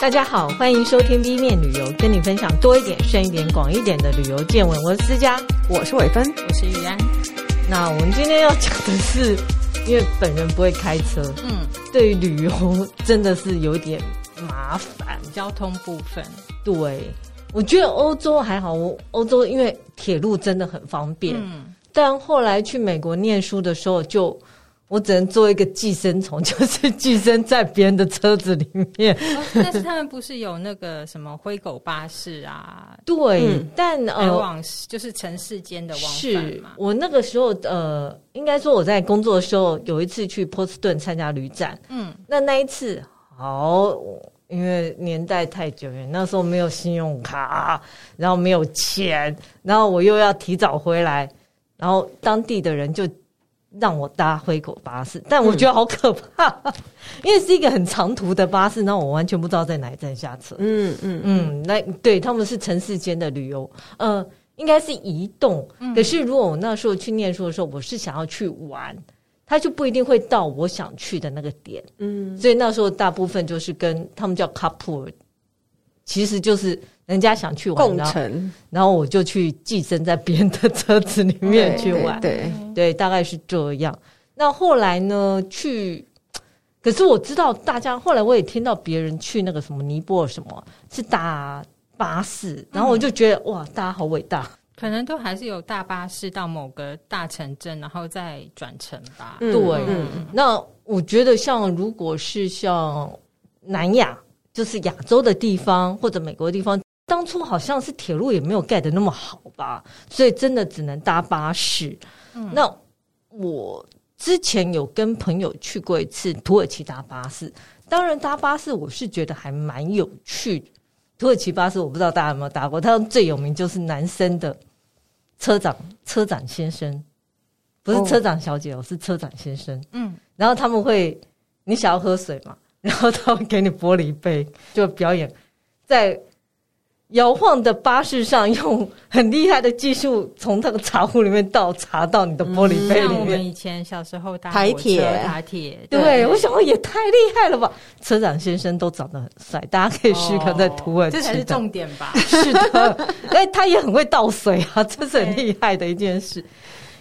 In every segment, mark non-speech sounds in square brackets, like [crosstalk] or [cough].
大家好，欢迎收听 B 面旅游，跟你分享多一点、深一点、广一点的旅游见闻。我是思佳，我是伟芬，我是玉安。那我们今天要讲的是，因为本人不会开车，嗯，对于旅游真的是有点麻烦，交通部分。对，我觉得欧洲还好，我欧洲因为铁路真的很方便，嗯，但后来去美国念书的时候就。我只能做一个寄生虫，[laughs] 就是寄生在别人的车子里面。哦，但是他们不是有那个什么灰狗巴士啊？[laughs] 对，嗯、但呃，往就是城市间的往返嘛。是我那个时候呃，应该说我在工作的时候，有一次去波士顿参加旅展。嗯，那那一次好，因为年代太久远，那时候没有信用卡，然后没有钱，然后我又要提早回来，然后当地的人就。让我搭灰狗巴士，但我觉得好可怕，嗯、[laughs] 因为是一个很长途的巴士，那我完全不知道在哪一站下车。嗯嗯嗯，那对他们是城市间的旅游，呃，应该是移动。嗯、可是如果我那时候去念书的时候，我是想要去玩，他就不一定会到我想去的那个点。嗯，所以那时候大部分就是跟他们叫 couple，其实就是。人家想去玩，共乘，然后我就去寄生在别人的车子里面去玩，对对，对，对，大概是这样。那后来呢？去，可是我知道大家后来我也听到别人去那个什么尼泊尔，什么是搭巴士，然后我就觉得、嗯、哇，大家好伟大，可能都还是有大巴士到某个大城镇，然后再转乘吧。嗯、对，嗯、那我觉得像如果是像南亚，就是亚洲的地方或者美国的地方。当初好像是铁路也没有盖的那么好吧，所以真的只能搭巴士。嗯，那我之前有跟朋友去过一次土耳其搭巴士，当然搭巴士我是觉得还蛮有趣。土耳其巴士我不知道大家有没有搭过，它最有名就是男生的车长，车长先生，不是车长小姐哦，是车长先生。嗯，然后他们会，你想要喝水嘛，[laughs] 然后他会给你玻璃杯，就表演在。摇晃的巴士上，用很厉害的技术从那个茶壶里面倒茶到你的玻璃杯里面。嗯、像我们以前小时候搭台铁，台铁，对，对我想说也太厉害了吧！车长先生都长得很帅，大家可以试看在土耳其、哦，这才是重点吧？是的，[laughs] 哎，他也很会倒水啊，这是很厉害的一件事。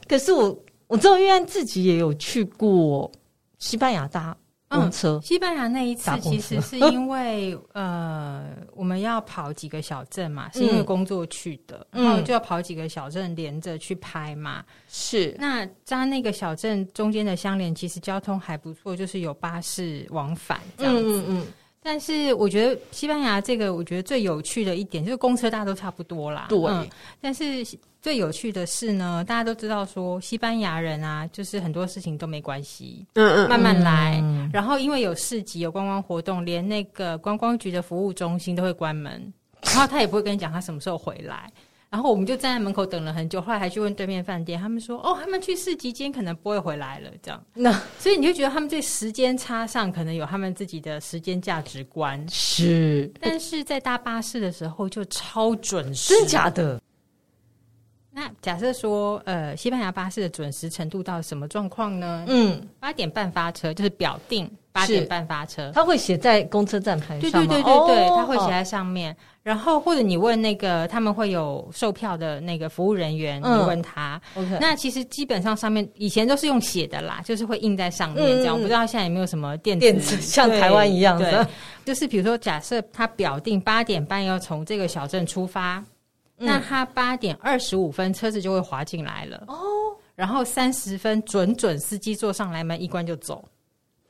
可是我我知道玉安自己也有去过西班牙搭。公车、嗯，西班牙那一次其实 [laughs] 是因为呃，我们要跑几个小镇嘛，是因为工作去的，嗯、然后就要跑几个小镇连着去拍嘛。是，那在那个小镇中间的相连，其实交通还不错，就是有巴士往返这样子。嗯嗯嗯。但是我觉得西班牙这个，我觉得最有趣的一点就是公车大家都差不多啦。对。嗯、但是最有趣的是呢，大家都知道说西班牙人啊，就是很多事情都没关系，嗯嗯，慢慢来。嗯、然后因为有市集、有观光活动，连那个观光局的服务中心都会关门，然后他也不会跟你讲他什么时候回来。然后我们就站在门口等了很久，后来还去问对面饭店，他们说：“哦，他们去市集间可能不会回来了。”这样，那所以你就觉得他们在时间差上可能有他们自己的时间价值观。是，但是在搭巴士的时候就超准时，真的假的？那假设说，呃，西班牙巴士的准时程度到什么状况呢？嗯，八点半发车，就是表定八点半发车，他会写在公车站牌上。对对对对对，他、哦、会写在上面。哦、然后或者你问那个他们会有售票的那个服务人员，嗯、你问他。OK，那其实基本上上面以前都是用写的啦，就是会印在上面这样。嗯、我不知道现在有没有什么电子，电子像台湾一样的。就是比如说，假设他表定八点半要从这个小镇出发。那他八点二十五分车子就会滑进来了哦，然后三十分准准司机坐上来门一关就走，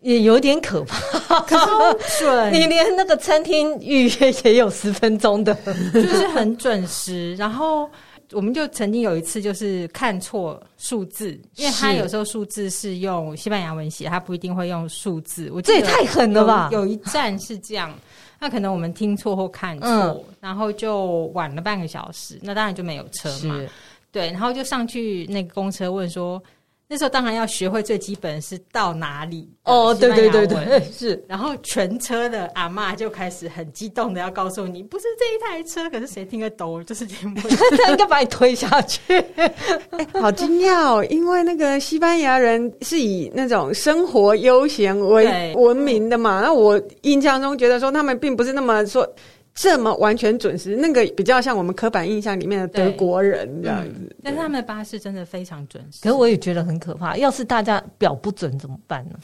也有点可怕。超准，[laughs] 你连那个餐厅预约也有十分钟的，就是很准时。然后我们就曾经有一次就是看错数字，因为他有时候数字是用西班牙文写，他不一定会用数字。我这也太狠了吧！有一站是这样。那可能我们听错或看错，嗯、然后就晚了半个小时，那当然就没有车嘛。是对，然后就上去那个公车问说：“那时候当然要学会最基本是到哪里哦，对对对对，[laughs] 是。然后全车的阿嬷就开始很激动的要告诉你，不是这一台车，可是谁听得懂？就是听不懂，他 [laughs] 应该把你推下去。[laughs] 哎，好惊讶哦！因为那个西班牙人是以那种生活悠闲为闻名的嘛，那我印象中觉得说他们并不是那么说。这么完全准时，那个比较像我们刻板印象里面的德国人这样子。嗯、但是他们的巴士真的非常准时。可是我也觉得很可怕，要是大家表不准怎么办呢？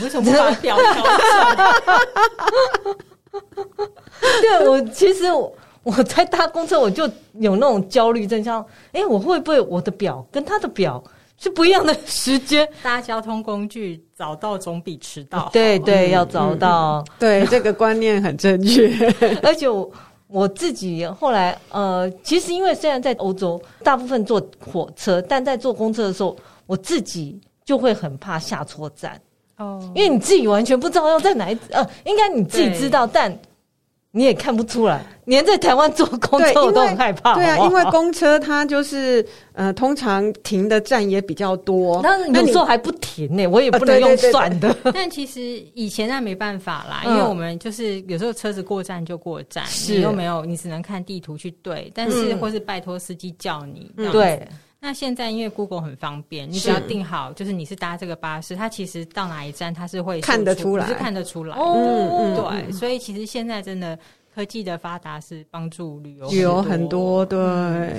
为什么不把表调准？[laughs] 对，我其实我，我在搭公车，我就有那种焦虑症，像哎，我会不会我的表跟他的表？是不一样的时间，[laughs] 搭交通工具早到总比迟到。对对，要早到。嗯、对，[laughs] 这个观念很正确。[laughs] 而且我我自己后来呃，其实因为虽然在欧洲大部分坐火车，但在坐公车的时候，我自己就会很怕下错站哦，因为你自己完全不知道要在哪一呃，应该你自己知道，但。你也看不出来，[laughs] 连在台湾坐公车我都很害怕。对啊，因为公车它就是呃，通常停的站也比较多，但是有时候还不停呢、欸，我也不能用算的。[laughs] 但其实以前那没办法啦，因为我们就是有时候车子过站就过站，你又没有，你只能看地图去对，但是或是拜托司机叫你。对。那现在因为 Google 很方便，你只要定好，就是你是搭这个巴士，它其实到哪一站它是会看得出来，是看得出来的。嗯嗯，对，所以其实现在真的科技的发达是帮助旅游旅游很多。对，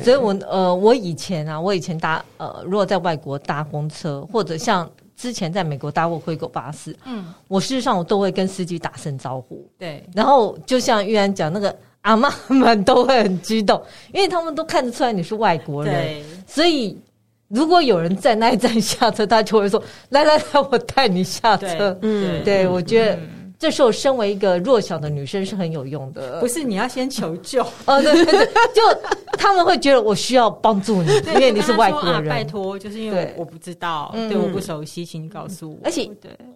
所以我呃，我以前啊，我以前搭呃，如果在外国搭公车，或者像之前在美国搭过灰狗巴士，嗯，我事实上我都会跟司机打声招呼。对，然后就像玉安讲那个。阿妈们都会很激动，因为他们都看得出来你是外国人，所以如果有人在那一站下车，他就会说：“来来来，我带你下车。”嗯，对，我觉得。嗯这时候，身为一个弱小的女生是很有用的。不是，你要先求救哦，对对对，就他们会觉得我需要帮助你，[laughs] 因为你是外国人。拜托，就是因为我不知道，对，我不熟悉，请你告诉我。而且，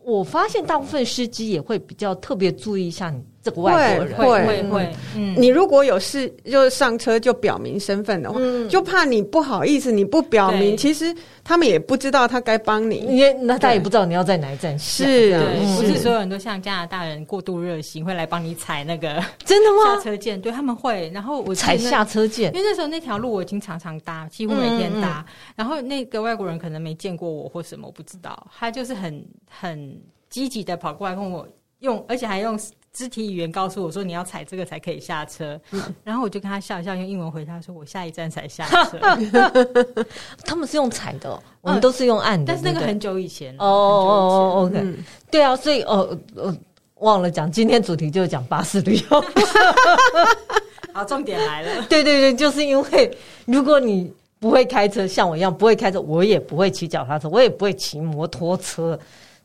我发现大部分司机也会比较特别注意一下你这个外国人，会会会。嗯，你如果有事，就上车就表明身份的话，就怕你不好意思，你不表明，其实。他们也不知道他该帮你，也那他也不知道你要在哪一站下。是啊，不是所有人都像加拿大人过度热心，会来帮你踩那个真的吗？下车键，对他们会。然后我踩下车键，因为那时候那条路我已经常常搭，几乎每天搭。然后那个外国人可能没见过我或什么，我不知道。他就是很很积极的跑过来跟我用，而且还用。肢体语言告诉我说，你要踩这个才可以下车，嗯、然后我就跟他笑一笑，用英文回他说，我下一站才下车。[laughs] 他们是用踩的，哦，我们都是用按的。但是那个很久以前哦哦哦，OK，嗯、对啊，所以哦哦，忘了讲，今天主题就是讲巴士旅游。[laughs] 好，重点来了。[laughs] 对对对，就是因为如果你不会开车，像我一样不会开车，我也不会骑脚踏车，我也不会骑摩托车。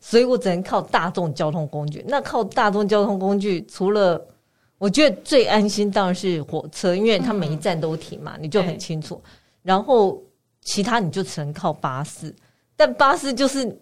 所以我只能靠大众交通工具。那靠大众交通工具，除了我觉得最安心当然是火车，因为它每一站都停嘛，嗯、你就很清楚。然后其他你就只能靠巴士，但巴士就是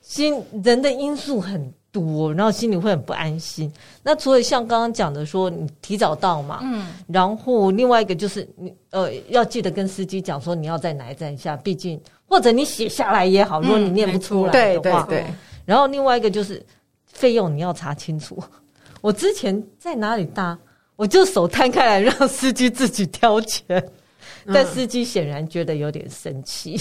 心人的因素很多，然后心里会很不安心。那除了像刚刚讲的说你提早到嘛，嗯，然后另外一个就是你呃要记得跟司机讲说你要在哪一站下，毕竟或者你写下来也好，如果你念不出来的话，对对对。然后另外一个就是费用，你要查清楚。[laughs] 我之前在哪里搭，我就手摊开来让司机自己挑钱，嗯、但司机显然觉得有点生气。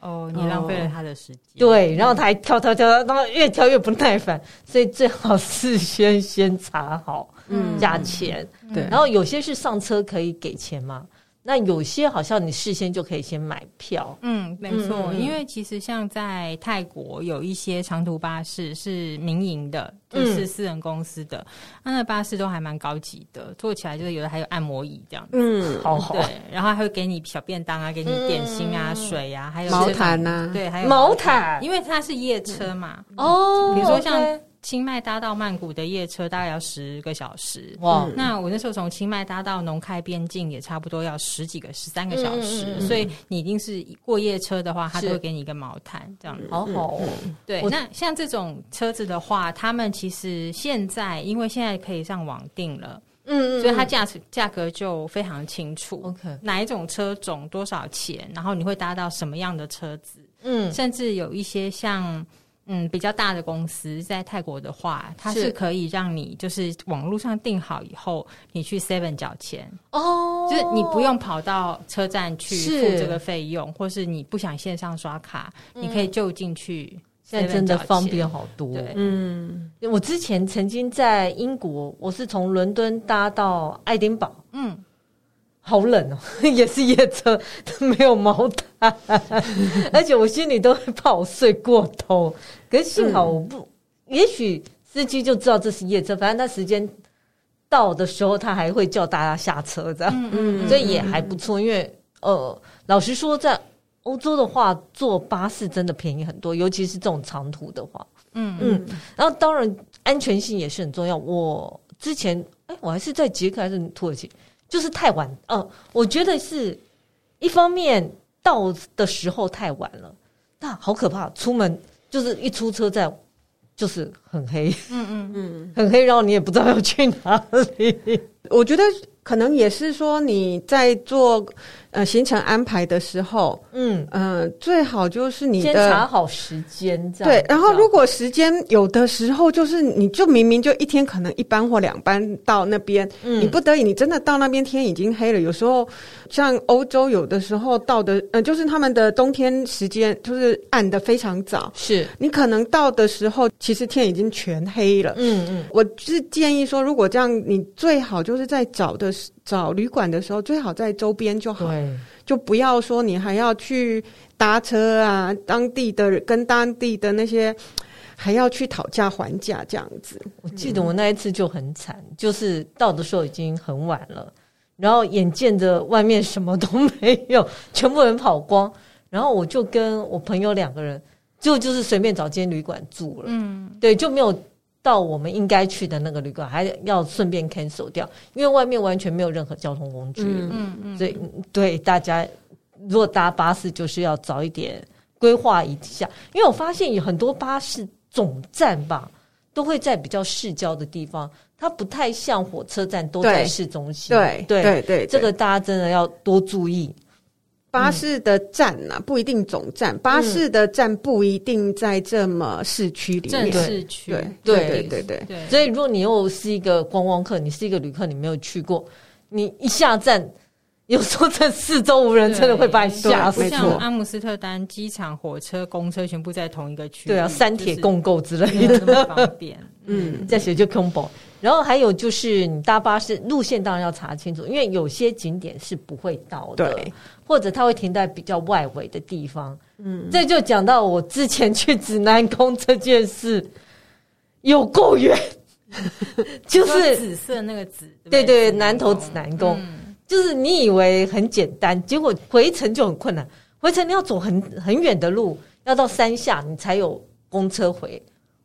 哦，你浪费了他的时间。对，然后他还挑挑挑，然后越挑越不耐烦，所以最好事先先查好价钱。对、嗯，然后有些是上车可以给钱吗？那有些好像你事先就可以先买票，嗯，没错，嗯、因为其实像在泰国有一些长途巴士是民营的，就是私人公司的，那、嗯、那巴士都还蛮高级的，坐起来就是有的还有按摩椅这样子，嗯，好好，对，然后还会给你小便当啊，给你点心啊、嗯、水啊，还有毛毯啊，对，还有毛毯，因为它是夜车嘛，哦，比如说像。清迈搭到曼谷的夜车大概要十个小时，哇！那我那时候从清迈搭到农开边境也差不多要十几个十三个小时，嗯嗯嗯，所以你一定是过夜车的话，他都会给你一个毛毯，这样子。好好，对。那像这种车子的话，他们其实现在因为现在可以上网订了，嗯，嗯，所以它价价格就非常清楚。OK，哪一种车种多少钱，然后你会搭到什么样的车子？嗯，甚至有一些像。嗯，比较大的公司在泰国的话，它是可以让你就是网络上订好以后，你去 Seven 缴钱哦，就是你不用跑到车站去付这个费用，或是你不想线上刷卡，嗯、你可以就进去。现在真的方便好多。对，嗯，我之前曾经在英国，我是从伦敦搭到爱丁堡，嗯。好冷哦，[laughs] 也是夜车，[laughs] 没有毛毯，[laughs] 而且我心里都会怕我睡过头。可是幸好我不，嗯、也许司机就知道这是夜车，反正他时间到的时候，他还会叫大家下车，这样，嗯，嗯，所以也还不错。因为呃，老实说，在欧洲的话，坐巴士真的便宜很多，尤其是这种长途的话，嗯嗯。然后当然安全性也是很重要。我之前哎，我还是在捷克还是土耳其？就是太晚，呃，我觉得是一方面到的时候太晚了，那好可怕。出门就是一出车站就是很黑，嗯嗯嗯，[laughs] 很黑，然后你也不知道要去哪里。我觉得可能也是说你在做。呃，行程安排的时候，嗯呃，最好就是你的先查好时间，这样对。然后，如果时间有的时候就是，你就明明就一天可能一班或两班到那边，嗯，你不得已，你真的到那边天已经黑了。有时候像欧洲，有的时候到的，呃，就是他们的冬天时间就是暗的非常早，是你可能到的时候，其实天已经全黑了。嗯嗯，我是建议说，如果这样，你最好就是在找的时。找旅馆的时候，最好在周边就好，就不要说你还要去搭车啊，当地的跟当地的那些还要去讨价还价这样子。我记得我那一次就很惨，嗯、就是到的时候已经很晚了，然后眼见着外面什么都 [laughs] 没有，全部人跑光，然后我就跟我朋友两个人就就是随便找间旅馆住了，嗯，对，就没有。到我们应该去的那个旅馆，还要顺便 cancel 掉，因为外面完全没有任何交通工具。嗯嗯嗯，所以对大家，如果搭巴士，就是要早一点规划一下。因为我发现有很多巴士总站吧，都会在比较市郊的地方，它不太像火车站都在市中心。对对对，对，这个大家真的要多注意。巴士的站呐、啊，不一定总站。巴士的站不一定在这么市区里面。正市区，对对对对对。对所以，如果你又是一个观光客，你是一个旅客，你没有去过，你一下站，有时候这四周无人，真的会把你吓死。不像阿姆斯特丹机场、火车、公车全部在同一个区。对啊，三铁共构之类的，那么方便。嗯，在写就 combo。然后还有就是，你搭巴士路线当然要查清楚，因为有些景点是不会到的，对，或者它会停在比较外围的地方。嗯，这就讲到我之前去指南宫这件事，有够远，[laughs] 就是紫色那个紫，对对，南投指南宫，嗯、就是你以为很简单，结果回程就很困难，回程你要走很很远的路，要到山下你才有公车回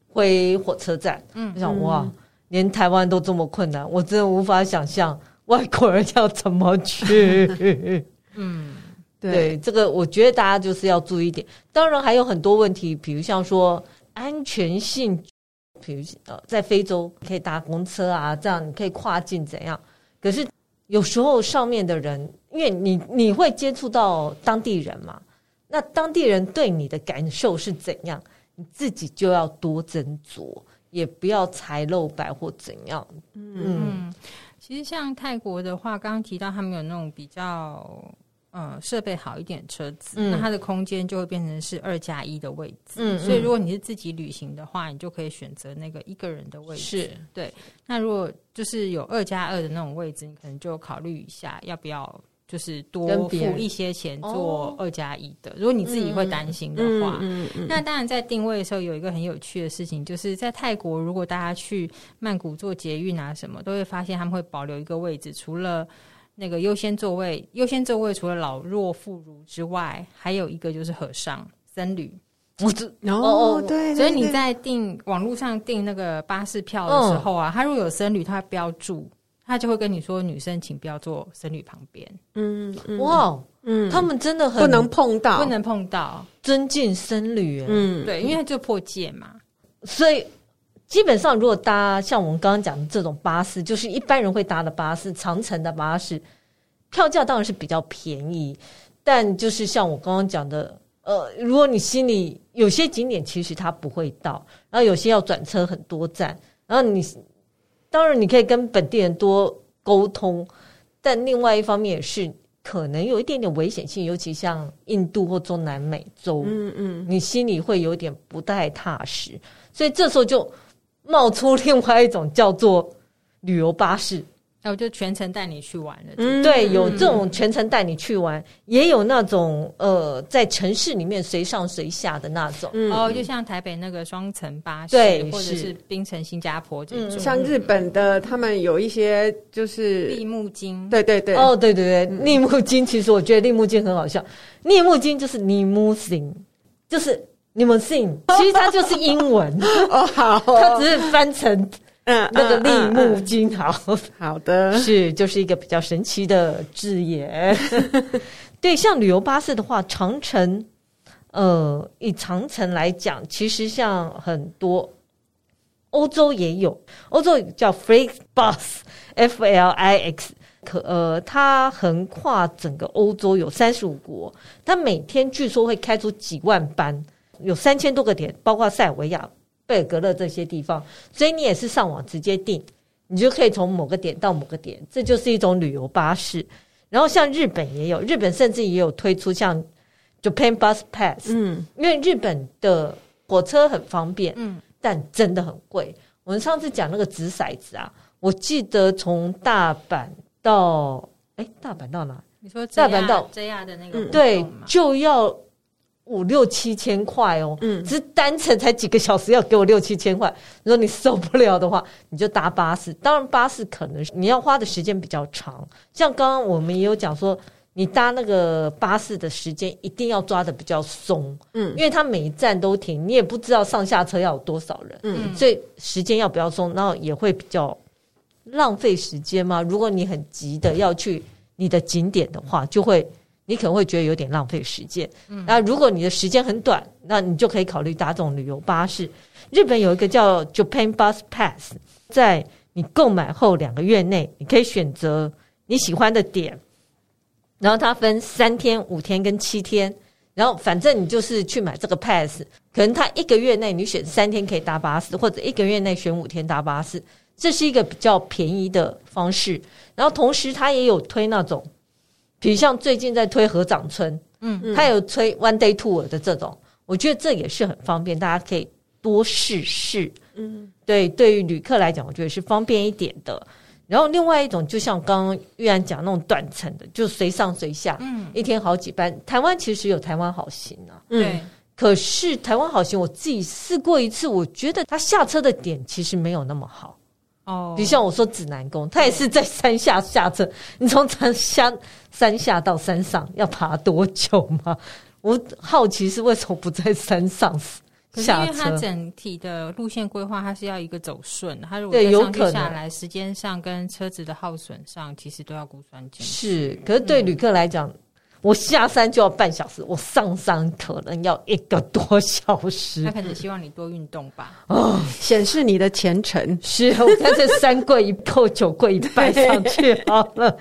回火车站。嗯，我想哇。连台湾都这么困难，我真的无法想象外国人要怎么去。[laughs] 嗯，对，对，这个我觉得大家就是要注意一点。当然还有很多问题，比如像说安全性，比如呃，在非洲可以搭公车啊，这样你可以跨境怎样？可是有时候上面的人，因为你你会接触到当地人嘛，那当地人对你的感受是怎样？你自己就要多斟酌。也不要踩漏白或怎样。嗯，嗯，其实像泰国的话，刚刚提到他们有那种比较呃设备好一点的车子，嗯、那它的空间就会变成是二加一的位置。嗯，所以如果你是自己旅行的话，你就可以选择那个一个人的位置。是对。那如果就是有二加二的那种位置，你可能就考虑一下要不要。就是多付一些钱做二加一的，如果你自己会担心的话，嗯嗯嗯、那当然在定位的时候有一个很有趣的事情，就是在泰国，如果大家去曼谷做捷运啊什么，都会发现他们会保留一个位置，除了那个优先座位，优先座位除了老弱妇孺之外，还有一个就是和尚僧侣。我这哦对，所以你在订网络上订那个巴士票的时候啊，他如果有僧侣，他标注。他就会跟你说：“女生请不要坐僧侣旁边。”嗯，哇，嗯，他们真的很不能碰到，不能碰到，尊敬僧侣。嗯，对，因为就破戒嘛。所以基本上，如果搭像我们刚刚讲的这种巴士，就是一般人会搭的巴士，长城的巴士，票价当然是比较便宜。但就是像我刚刚讲的，呃，如果你心里有些景点其实它不会到，然后有些要转车很多站，然后你当然你可以跟本地人多沟通，但另外一方面也是可能有一点点危险性，尤其像印度或中南美洲，嗯嗯，你心里会有点不太踏实，所以这时候就冒出另外一种叫做旅游巴士。我就全程带你去玩了，嗯，对，有这种全程带你去玩，也有那种呃，在城市里面随上随下的那种，嗯、哦，就像台北那个双层巴士，对，或者是。冰城新加坡这种，像日本的，他们有一些就是立木金，对对对，哦，对对对，立木金，其实我觉得立木金很好笑，立木金就是 limousine，就是 limousine，其实它就是英文。[laughs] 哦，好，它只是翻成。嗯，那个立木金，好 [laughs] 好的，[laughs] 是就是一个比较神奇的字眼。[laughs] 对，像旅游巴士的话，长城，呃，以长城来讲，其实像很多欧洲也有，欧洲叫 Flixbus，F L I X，可呃，它横跨整个欧洲有三十五国，它每天据说会开出几万班，有三千多个点，包括塞尔维亚。贝尔格勒这些地方，所以你也是上网直接订，你就可以从某个点到某个点，这就是一种旅游巴士。然后像日本也有，日本甚至也有推出像 Japan Bus Pass，嗯，因为日本的火车很方便，嗯，但真的很贵。我们上次讲那个掷骰子啊，我记得从大阪到，哎，大阪到哪？你说大阪到 JR 的那个，对，就要。五六七千块哦，嗯，只是单程才几个小时，要给我六七千块。[laughs] 如果你受不了的话，你就搭巴士。当然，巴士可能你要花的时间比较长。像刚刚我们也有讲说，你搭那个巴士的时间一定要抓的比较松，嗯，因为它每一站都停，你也不知道上下车要有多少人，嗯，所以时间要比较松，然后也会比较浪费时间嘛。如果你很急的要去你的景点的话，就会。你可能会觉得有点浪费时间，嗯那如果你的时间很短，那你就可以考虑搭这种旅游巴士。日本有一个叫 Japan Bus Pass，在你购买后两个月内，你可以选择你喜欢的点，然后它分三天、五天跟七天，然后反正你就是去买这个 pass，可能它一个月内你选三天可以搭巴士，或者一个月内选五天搭巴士，这是一个比较便宜的方式。然后同时它也有推那种。比如像最近在推合掌村，嗯，他有推 one day tour 的这种，我觉得这也是很方便，大家可以多试试。嗯，对，对于旅客来讲，我觉得是方便一点的。然后另外一种，就像刚刚玉安讲那种短程的，就随上随下，嗯，一天好几班。台湾其实有台湾好行啊，对。可是台湾好行，我自己试过一次，我觉得他下车的点其实没有那么好。哦，比如像我说指南宫，他也是在山下下车。你从山下山下到山上要爬多久吗？[laughs] 我好奇是为什么不在山上下车？因为它整体的路线规划，它是要一个走顺。它如果对，有可能下来，时间上跟车子的耗损上，其实都要估算进去。是，可是对旅客来讲。嗯我下山就要半小时，我上山可能要一个多小时。他可能希望你多运动吧？哦，显示你的虔诚。是，我在这三跪一叩，九跪一拜上去好了。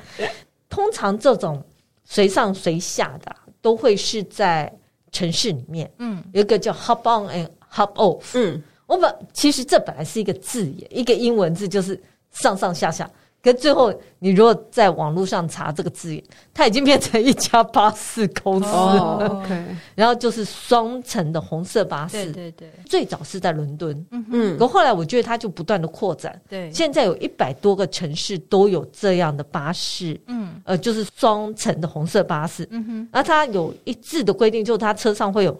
通常这种随上随下的，都会是在城市里面。嗯，有一个叫 hop on and hop off。嗯，我本其实这本来是一个字眼，一个英文字，就是上上下下。可最后，你如果在网络上查这个字眼，它已经变成一家巴士公司了。Oh, OK，然后就是双层的红色巴士。对对对，最早是在伦敦，嗯嗯，可后来我觉得它就不断的扩展。对，现在有一百多个城市都有这样的巴士。嗯，呃，就是双层的红色巴士。嗯哼，而它有一致的规定，就是它车上会有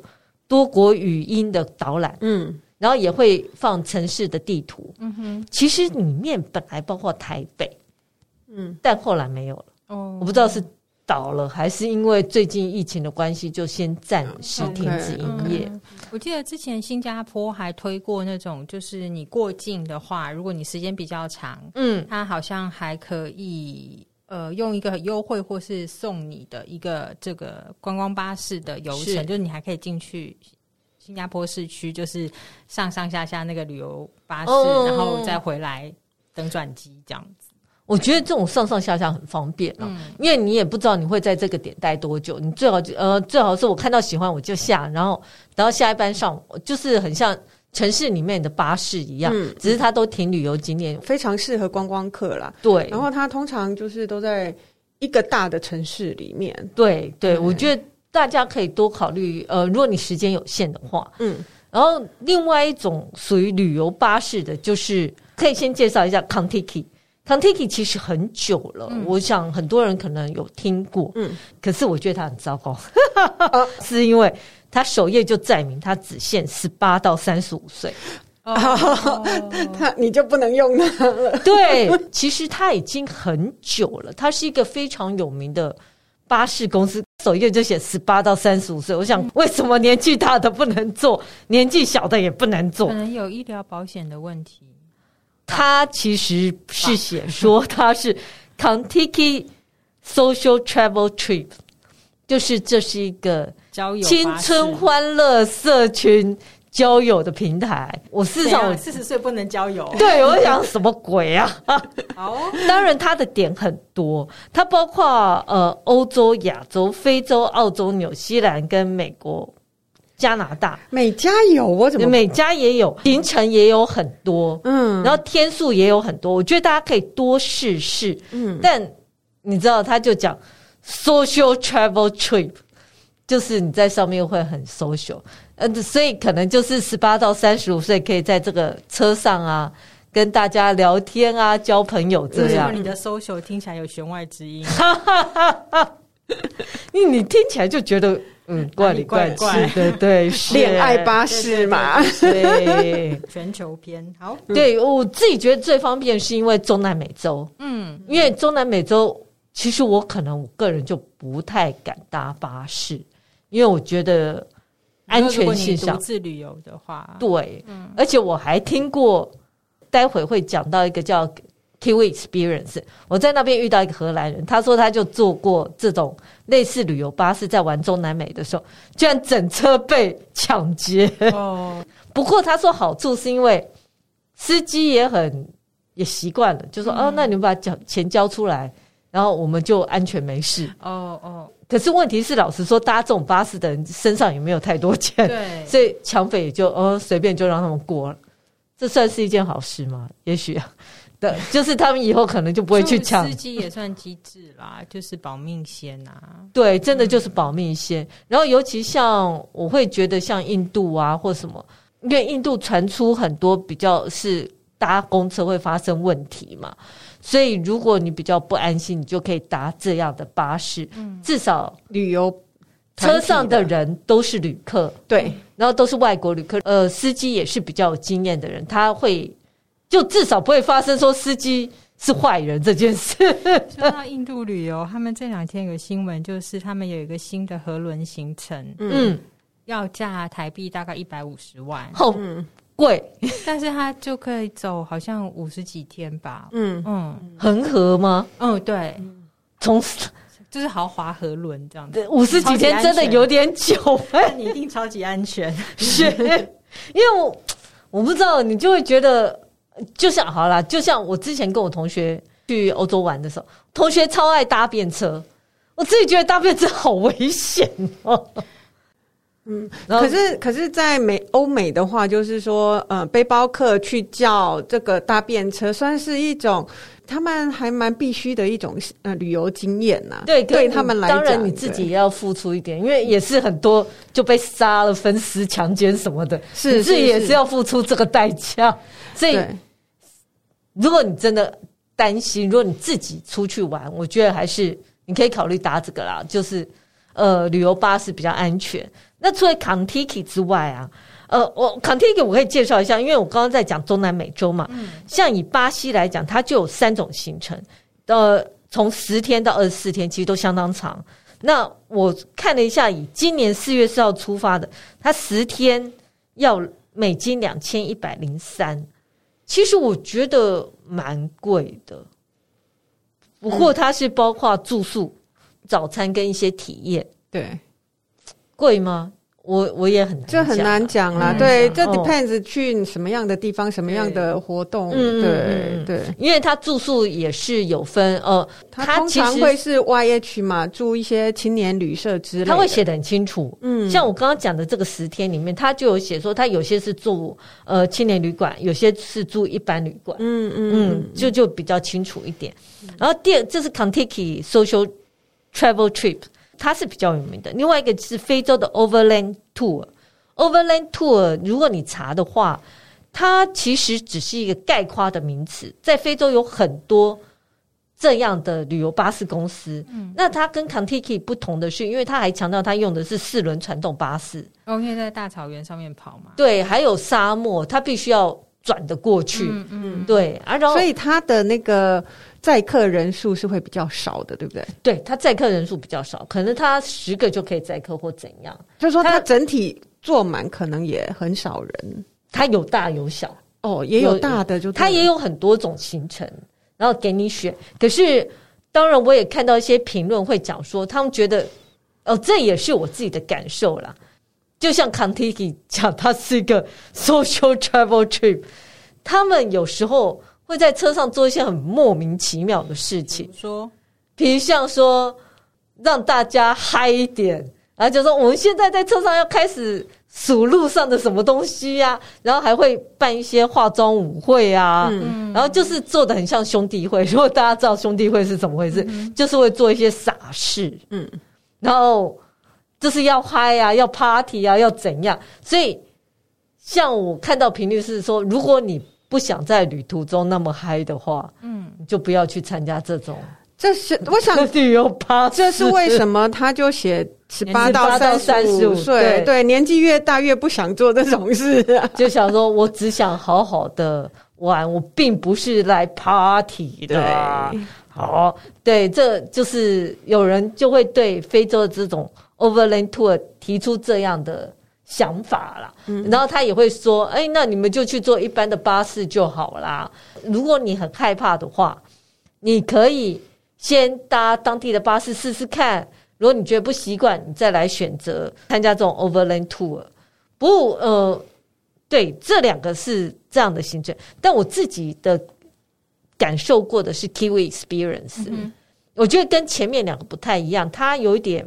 多国语音的导览。嗯。然后也会放城市的地图，嗯哼，其实里面本来包括台北，嗯，但后来没有了，哦，我不知道是倒了还是因为最近疫情的关系，就先暂时停止营业。Okay, 我记得之前新加坡还推过那种，就是你过境的话，如果你时间比较长，嗯，它好像还可以，呃，用一个很优惠或是送你的一个这个观光巴士的游程，是。就是你还可以进去。新加坡市区就是上上下下那个旅游巴士，哦、然后再回来等转机这样子。我觉得这种上上下下很方便啊，嗯、因为你也不知道你会在这个点待多久，你最好呃最好是我看到喜欢我就下，然后等到下一班上，就是很像城市里面的巴士一样，嗯、只是它都停旅游景点，非常适合观光客啦。对，然后它通常就是都在一个大的城市里面。对对，对我觉得大家可以多考虑，呃，如果你时间有限的话，嗯，然后另外一种属于旅游巴士的，就是可以先介绍一下 Contiki Contiki 其实很久了，嗯、我想很多人可能有听过，嗯，可是我觉得它很糟糕，嗯、[laughs] 是因为它首页就载明它只限十八到三十五岁，哦，[laughs] 它你就不能用它了。[laughs] 对，其实它已经很久了，它是一个非常有名的巴士公司，首页就写十八到三十五岁。我想，为什么年纪大的不能做，[laughs] 年纪小的也不能做？可能有医疗保险的问题。他其实是写说他是 Contiki Social Travel Trip，就是这是一个青春欢乐社群交友的平台。我事实上我四十岁不能交友，[laughs] 对，我想什么鬼啊？[laughs] 好，当然它的点很多，它包括呃欧洲、亚洲、非洲、澳洲、纽西兰跟美国。加拿大每家有，我怎么每家也有，行程也有很多，嗯，然后天数也有很多，我觉得大家可以多试试，嗯，但你知道，他就讲 social travel trip，就是你在上面会很 social，呃，所以可能就是十八到三十五岁可以在这个车上啊，跟大家聊天啊，交朋友这样。你的 social 听起来有弦外之音？因为你听起来就觉得。嗯，怪里怪气的，对，恋爱巴士嘛，对，全球篇。好，对我自己觉得最方便是因为中南美洲，嗯，因为中南美洲其实我可能我个人就不太敢搭巴士，因为我觉得安全性上，独自旅游的话，对，嗯，而且我还听过，待会会讲到一个叫。Kiwi Experience，我在那边遇到一个荷兰人，他说他就坐过这种类似旅游巴士，在玩中南美的时候，居然整车被抢劫。哦，[laughs] 不过他说好处是因为司机也很也习惯了，就说哦，那你们把缴钱交出来，然后我们就安全没事。哦哦，可是问题是，老实说，搭这种巴士的人身上也没有太多钱，对，[laughs] 所以抢匪也就哦随便就让他们过了，这算是一件好事吗？也许啊。[laughs] 对，就是他们以后可能就不会去抢。司机也算机智啦，[laughs] 就是保命先呐、啊。对，真的就是保命先。嗯、然后尤其像我会觉得像印度啊或什么，因为印度传出很多比较是搭公车会发生问题嘛，所以如果你比较不安心，你就可以搭这样的巴士，嗯、至少旅游车上的人都是旅客，对，然后都是外国旅客，呃，司机也是比较有经验的人，他会。就至少不会发生说司机是坏人这件事。说到印度旅游，他们这两天有个新闻，就是他们有一个新的河轮行程，嗯，要价台币大概一百五十万，好贵，但是他就可以走好像五十几天吧，嗯。嗯，恒河吗？嗯，对，从就是豪华河轮这样子，五十几天真的有点久，那你一定超级安全，[laughs] 是。因为我我不知道，你就会觉得。就像好啦，就像我之前跟我同学去欧洲玩的时候，同学超爱搭便车，我自己觉得搭便车好危险哦。嗯，可是可是在美欧美的话，就是说，呃，背包客去叫这个搭便车，算是一种他们还蛮必须的一种呃旅游经验呐。对，对他们来讲，当然你自己也要付出一点，因为也是很多就被杀了、分尸、强奸什么的，是，是，是自己也是要付出这个代价，所以。如果你真的担心，如果你自己出去玩，我觉得还是你可以考虑搭这个啦，就是呃旅游巴士比较安全。那除了 Contiki 之外啊，呃，我 Contiki 我可以介绍一下，因为我刚刚在讲中南美洲嘛，嗯，像以巴西来讲，它就有三种行程，呃，从十天到二十四天，其实都相当长。那我看了一下，以今年四月四号出发的，它十天要美金两千一百零三。其实我觉得蛮贵的，不过它是包括住宿、早餐跟一些体验。对，贵吗？我我也很难这很难讲啦，对，这 depends 去什么样的地方，什么样的活动，对对，因为他住宿也是有分，呃，他通常会是 YH 嘛，住一些青年旅社之类的，他会写的很清楚，嗯，像我刚刚讲的这个十天里面，他就有写说，他有些是住呃青年旅馆，有些是住一般旅馆，嗯嗯嗯，就就比较清楚一点。然后第二，这是 Kentucky Social Travel Trip。它是比较有名的，另外一个是非洲的 Overland Tour。Overland Tour，如果你查的话，它其实只是一个概括的名词。在非洲有很多这样的旅游巴士公司。嗯，那它跟 Contiki 不同的是，因为它还强调它用的是四轮传动巴士。哦，因为在大草原上面跑嘛。对，还有沙漠，它必须要转得过去。嗯嗯，对，啊，然后所以它的那个。载客人数是会比较少的，对不对？对，他载客人数比较少，可能他十个就可以载客或怎样。就是说，他整体坐满可能也很少人。他有大有小哦，也有大的就，就他也有很多种行程，然后给你选。可是，当然我也看到一些评论会讲说，他们觉得哦，这也是我自己的感受啦。就像 Contiki 讲，它是一个 social travel trip，他们有时候。会在车上做一些很莫名其妙的事情，说，比如像说让大家嗨一点，然后就说我们现在在车上要开始数路上的什么东西呀、啊，然后还会办一些化妆舞会啊，嗯、然后就是做的很像兄弟会。如果大家知道兄弟会是怎么回事，嗯、就是会做一些傻事，嗯，然后就是要嗨啊，要 party 啊，要怎样？所以像我看到频率是说，如果你不想在旅途中那么嗨的话，嗯，就不要去参加这种。这是我想旅游趴，这是为什么？他就写十八到三十五岁，对，年纪越大越不想做这种事，就想说我只想好好的玩，我并不是来 party 的。对，好，对，这就是有人就会对非洲的这种 overland tour 提出这样的。想法啦，然后他也会说：“哎，那你们就去坐一般的巴士就好啦。如果你很害怕的话，你可以先搭当地的巴士试试看。如果你觉得不习惯，你再来选择参加这种 Overland Tour。不，呃，对，这两个是这样的行程。但我自己的感受过的是 Kiwi Experience，嗯，我觉得跟前面两个不太一样，它有一点。”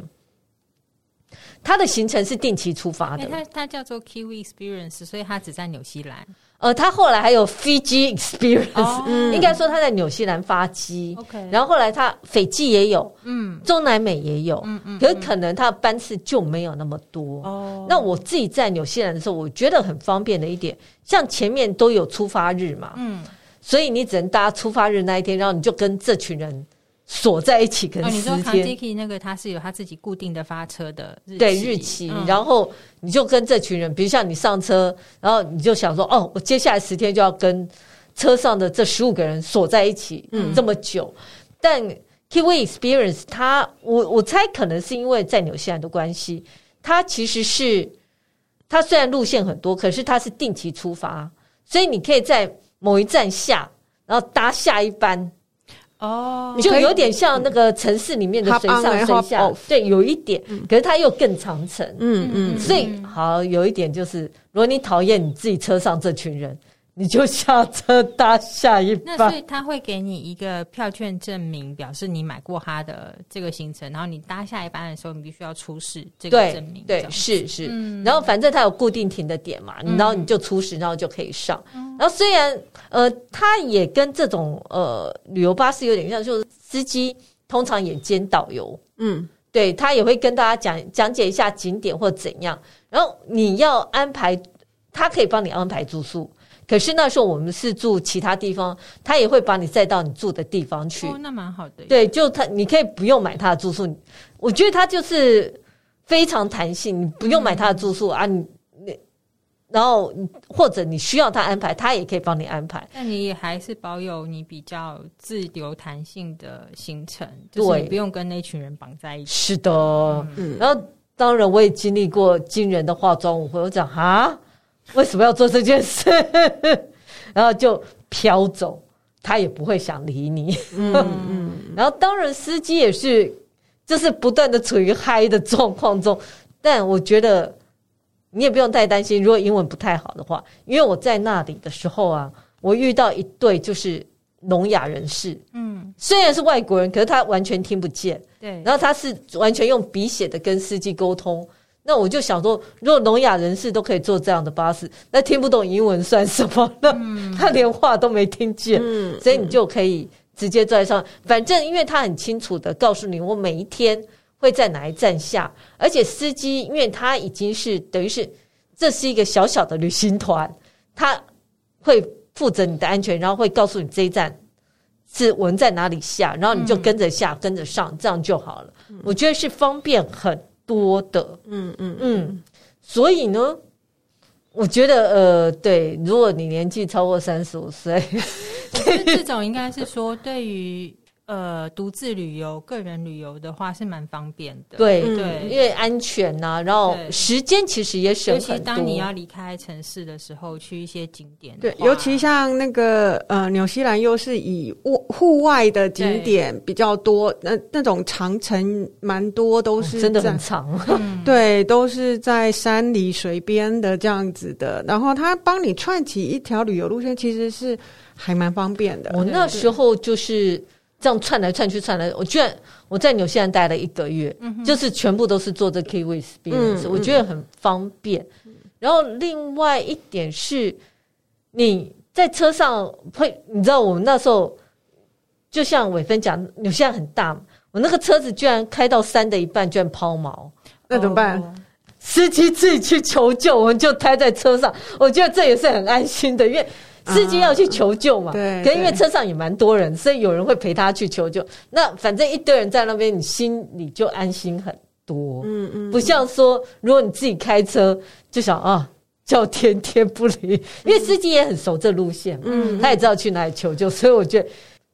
他的行程是定期出发的，他他叫做 Kiwi Experience，所以他只在纽西兰。呃，他后来还有 Fiji Experience，嗯，应该说他在纽西兰发机。OK，然后后来他斐济也有，嗯，中南美也有，嗯嗯，可是可能他的班次就没有那么多。哦，那我自己在纽西兰的时候，我觉得很方便的一点，像前面都有出发日嘛，嗯，所以你只能搭出发日那一天，然后你就跟这群人。锁在一起，可能十天。哦，你说 Kentucky 那个，他是有他自己固定的发车的日期，对日期。嗯、然后你就跟这群人，比如像你上车，然后你就想说，哦，我接下来十天就要跟车上的这十五个人锁在一起，嗯，这么久。但 Kiwi Experience，它我我猜可能是因为在纽西兰的关系，它其实是它虽然路线很多，可是它是定期出发，所以你可以在某一站下，然后搭下一班。哦，就有点像那个城市里面的水上水下，对，有一点，可是它又更长程，嗯嗯，所以好有一点就是，如果你讨厌你自己车上这群人。你就下车搭下一班，那所以他会给你一个票券证明，表示你买过他的这个行程。然后你搭下一班的时候，你必须要出示这个证明。对，对，是是。嗯、然后反正他有固定停的点嘛，然后你就出示，然后就可以上。嗯、然后虽然呃，他也跟这种呃旅游巴士有点像，就是司机通常也兼导游。嗯，对，他也会跟大家讲讲解一下景点或怎样。然后你要安排，他可以帮你安排住宿。可是那时候我们是住其他地方，他也会把你载到你住的地方去。哦，那蛮好的。对，就他，你可以不用买他的住宿。我觉得他就是非常弹性，你不用买他的住宿、嗯、啊，你你，然后或者你需要他安排，他也可以帮你安排。但你也还是保有你比较自由弹性的行程，就是你不用跟那群人绑在一起。是的，嗯。然后当然我也经历过惊人的化妆舞会，我讲哈。为什么要做这件事？[laughs] 然后就飘走，他也不会想理你。嗯嗯。[laughs] 然后当然司机也是，就是不断的处于嗨的状况中。但我觉得你也不用太担心。如果英文不太好的话，因为我在那里的时候啊，我遇到一对就是聋哑人士，嗯，虽然是外国人，可是他完全听不见，对。然后他是完全用笔写的跟司机沟通。那我就想说，如果聋哑人士都可以坐这样的巴士，那听不懂英文算什么呢？嗯、[laughs] 他连话都没听见，嗯、所以你就可以直接坐在上。反正因为他很清楚的告诉你，我每一天会在哪一站下，而且司机因为他已经是等于是这是一个小小的旅行团，他会负责你的安全，然后会告诉你这一站是我们在哪里下，然后你就跟着下，嗯、跟着上，这样就好了。我觉得是方便很。多的，嗯嗯嗯，所以呢，我觉得呃，对，如果你年纪超过三十五岁，[laughs] 这种应该是说对于。呃，独自旅游、个人旅游的话是蛮方便的，对对，因为安全呐、啊，然后时间其实也省很多。尤其当你要离开城市的时候，去一些景点，对，尤其像那个呃，纽西兰又是以户户外的景点比较多，那那种长城蛮多都是、哦、真的很长，[laughs] 对，都是在山里水边的这样子的，然后他帮你串起一条旅游路线，其实是还蛮方便的。我那时候就是。这样串来串去，串来，我居然我在纽西兰待了一个月，嗯、就是全部都是坐这 Kiwi Experience，我觉得很方便。嗯、然后另外一点是，你在车上会，你知道我们那时候就像伟芬讲，纽西兰很大嘛，我那个车子居然开到山的一半，居然抛锚，那怎么办？哦、司机自己去求救，我们就待在车上，我觉得这也是很安心的，因为。司机要去求救嘛？对，可是因为车上也蛮多人，所以有人会陪他去求救。那反正一堆人在那边，你心里就安心很多。嗯嗯，不像说如果你自己开车，就想啊，叫天天不灵，因为司机也很熟这路线，嗯，他也知道去哪里求救，所以我觉得。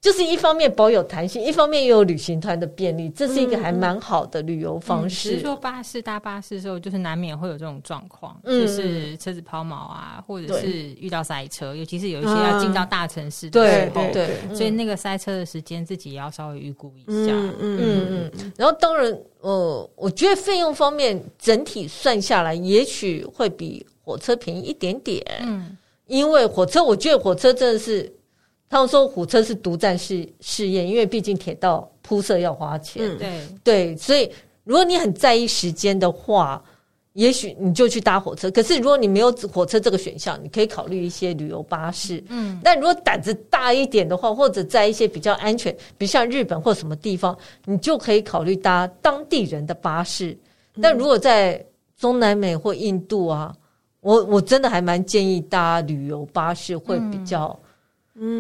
就是一方面保有弹性，一方面又有旅行团的便利，这是一个还蛮好的旅游方式。说巴士搭巴士的时候，就是难免会有这种状况，嗯、就是车子抛锚啊，或者是遇到塞车，尤其是有一些要进到大城市的时候，对，所以那个塞车的时间自己也要稍微预估一下。嗯嗯嗯，嗯。然后当然，呃，我觉得费用方面整体算下来，也许会比火车便宜一点点。嗯，因为火车，我觉得火车真的是。他们说火车是独占试试验，因为毕竟铁道铺设要花钱。嗯、对对，所以如果你很在意时间的话，也许你就去搭火车。可是如果你没有火车这个选项，你可以考虑一些旅游巴士。嗯，但如果胆子大一点的话，或者在一些比较安全，比如像日本或什么地方，你就可以考虑搭当地人的巴士。但如果在中南美或印度啊，我我真的还蛮建议搭旅游巴士会比较。嗯，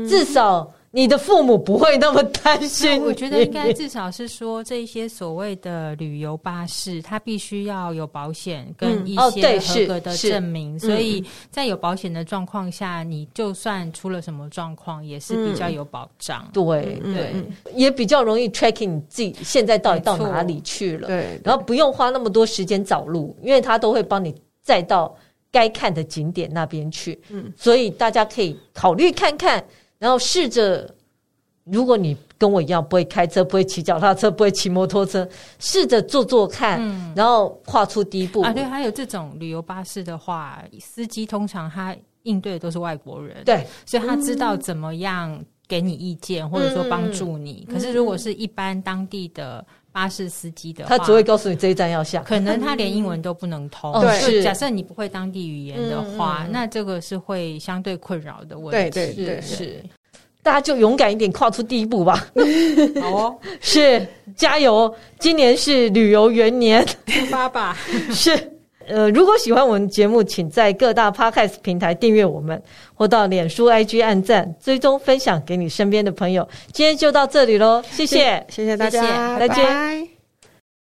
至少你的父母不会那么担心。我觉得应该至少是说，这一些所谓的旅游巴士，它必须要有保险跟一些合格的证明。所以在有保险的状况下，你就算出了什么状况，也是比较有保障。对对，也比较容易 tracking 你自己现在到底到哪里去了。对，然后不用花那么多时间找路，因为他都会帮你载到。该看的景点那边去，嗯，所以大家可以考虑看看，然后试着，如果你跟我一样不会开车、不会骑脚踏车、不会骑摩托车，试着做做看，嗯，然后跨出第一步啊。对，还有这种旅游巴士的话，司机通常他应对的都是外国人，对，所以他知道怎么样给你意见，嗯，或者说帮助你。可是如果是一般当地的。巴士司机的话，他只会告诉你这一站要下，可能他连英文都不能通。嗯、对，假设你不会当地语言的话，嗯、那这个是会相对困扰的问题。对对对，是，大家就勇敢一点，跨出第一步吧。好哦，[laughs] 是，加油！今年是旅游元年，出发吧。[laughs] 是，呃，如果喜欢我们节目，请在各大 Podcast 平台订阅我们，或到脸书 IG 按赞，追踪分享给你身边的朋友。今天就到这里喽，谢谢，谢谢大家，再见。